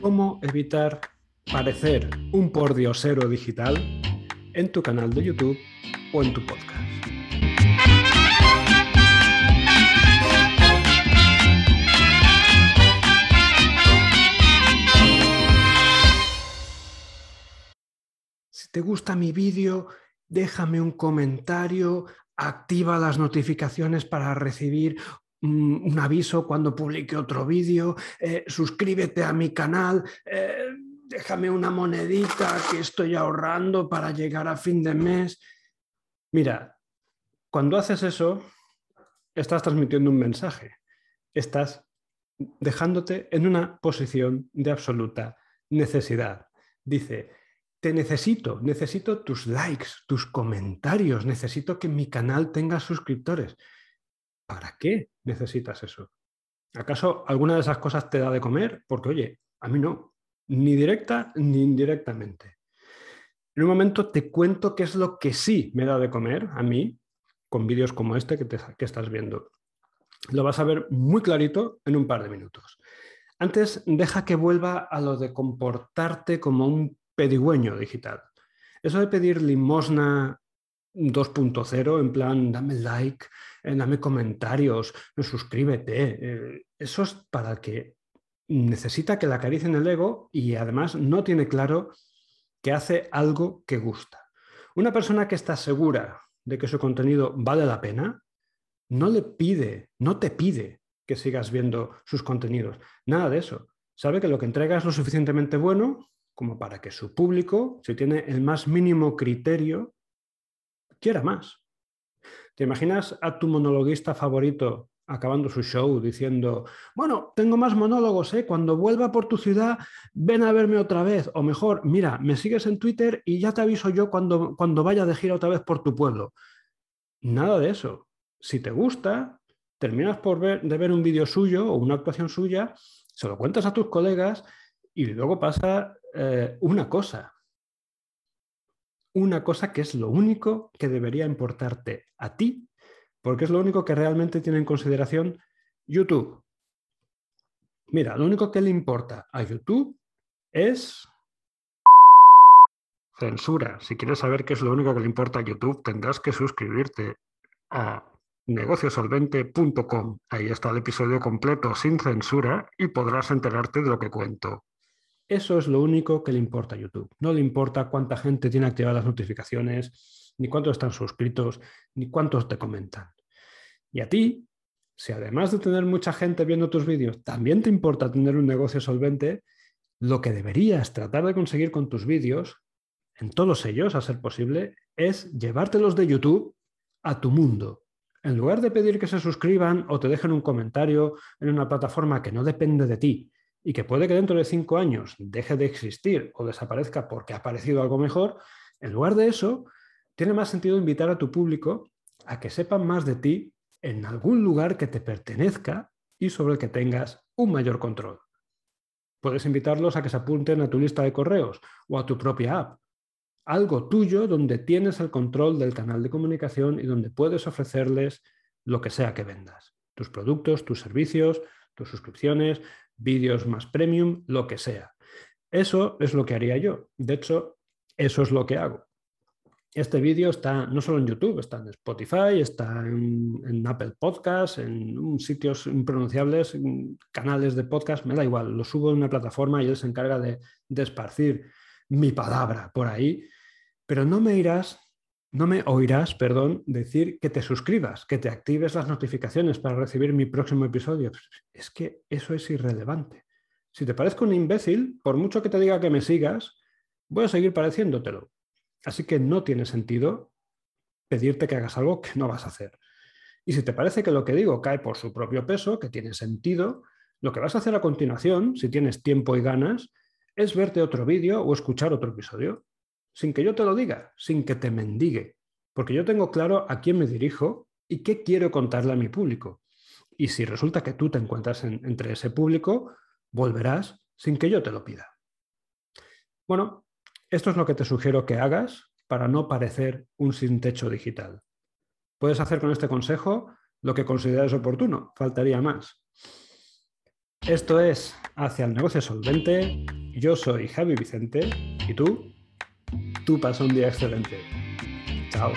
cómo evitar parecer un pordiosero digital en tu canal de YouTube o en tu podcast. Si te gusta mi vídeo, déjame un comentario, activa las notificaciones para recibir un aviso cuando publique otro vídeo, eh, suscríbete a mi canal, eh, déjame una monedita que estoy ahorrando para llegar a fin de mes. Mira, cuando haces eso, estás transmitiendo un mensaje, estás dejándote en una posición de absoluta necesidad. Dice, te necesito, necesito tus likes, tus comentarios, necesito que mi canal tenga suscriptores. ¿Para qué necesitas eso? ¿Acaso alguna de esas cosas te da de comer? Porque, oye, a mí no, ni directa ni indirectamente. En un momento te cuento qué es lo que sí me da de comer a mí, con vídeos como este que, que estás viendo. Lo vas a ver muy clarito en un par de minutos. Antes, deja que vuelva a lo de comportarte como un pedigüeño digital. Eso de pedir limosna 2.0, en plan, dame like, eh, dame comentarios, suscríbete. Eh, eso es para el que necesita que le acaricien el ego y además no tiene claro que hace algo que gusta. Una persona que está segura de que su contenido vale la pena, no le pide, no te pide que sigas viendo sus contenidos. Nada de eso. Sabe que lo que entrega es lo suficientemente bueno como para que su público, si tiene el más mínimo criterio, quiera más. ¿Te imaginas a tu monologuista favorito acabando su show diciendo, bueno, tengo más monólogos, ¿eh? cuando vuelva por tu ciudad, ven a verme otra vez. O mejor, mira, me sigues en Twitter y ya te aviso yo cuando, cuando vaya de gira otra vez por tu pueblo. Nada de eso. Si te gusta, terminas por ver, de ver un vídeo suyo o una actuación suya, se lo cuentas a tus colegas y luego pasa eh, una cosa. Una cosa que es lo único que debería importarte a ti, porque es lo único que realmente tiene en consideración YouTube. Mira, lo único que le importa a YouTube es censura. Si quieres saber qué es lo único que le importa a YouTube, tendrás que suscribirte a negociosolvente.com. Ahí está el episodio completo sin censura y podrás enterarte de lo que cuento. Eso es lo único que le importa a YouTube. No le importa cuánta gente tiene activadas las notificaciones, ni cuántos están suscritos, ni cuántos te comentan. Y a ti, si además de tener mucha gente viendo tus vídeos, también te importa tener un negocio solvente, lo que deberías tratar de conseguir con tus vídeos, en todos ellos, a ser posible, es llevártelos de YouTube a tu mundo. En lugar de pedir que se suscriban o te dejen un comentario en una plataforma que no depende de ti, y que puede que dentro de cinco años deje de existir o desaparezca porque ha aparecido algo mejor, en lugar de eso, tiene más sentido invitar a tu público a que sepan más de ti en algún lugar que te pertenezca y sobre el que tengas un mayor control. Puedes invitarlos a que se apunten a tu lista de correos o a tu propia app. Algo tuyo donde tienes el control del canal de comunicación y donde puedes ofrecerles lo que sea que vendas. Tus productos, tus servicios, tus suscripciones, vídeos más premium, lo que sea. Eso es lo que haría yo. De hecho, eso es lo que hago. Este vídeo está no solo en YouTube, está en Spotify, está en, Apple Podcasts, en sitios impronunciables, canales de podcast, me da igual, lo subo en una plataforma y él se encarga de esparcir mi palabra por ahí, pero no me irás no me oirás, perdón, decir que te suscribas, que te actives las notificaciones para recibir mi próximo episodio. Es que eso es irrelevante. Si te parezco un imbécil, por mucho que te diga que me sigas, voy a seguir pareciéndotelo. Así que no tiene sentido pedirte que hagas algo que no vas a hacer. Y si te parece que lo que digo cae por su propio peso, que tiene sentido, lo que vas a hacer a continuación, si tienes tiempo y ganas, es verte otro vídeo o escuchar otro episodio sin que yo te lo diga, sin que te mendigue, porque yo tengo claro a quién me dirijo y qué quiero contarle a mi público. Y si resulta que tú te encuentras entre ese público, volverás sin que yo te lo pida. Bueno, esto es lo que te sugiero que hagas para no parecer un sin techo digital. Puedes hacer con este consejo lo que consideres oportuno, faltaría más. Esto es Hacia el negocio solvente. Yo soy Javi Vicente. ¿Y tú? Tú pasa un día excelente. Chao.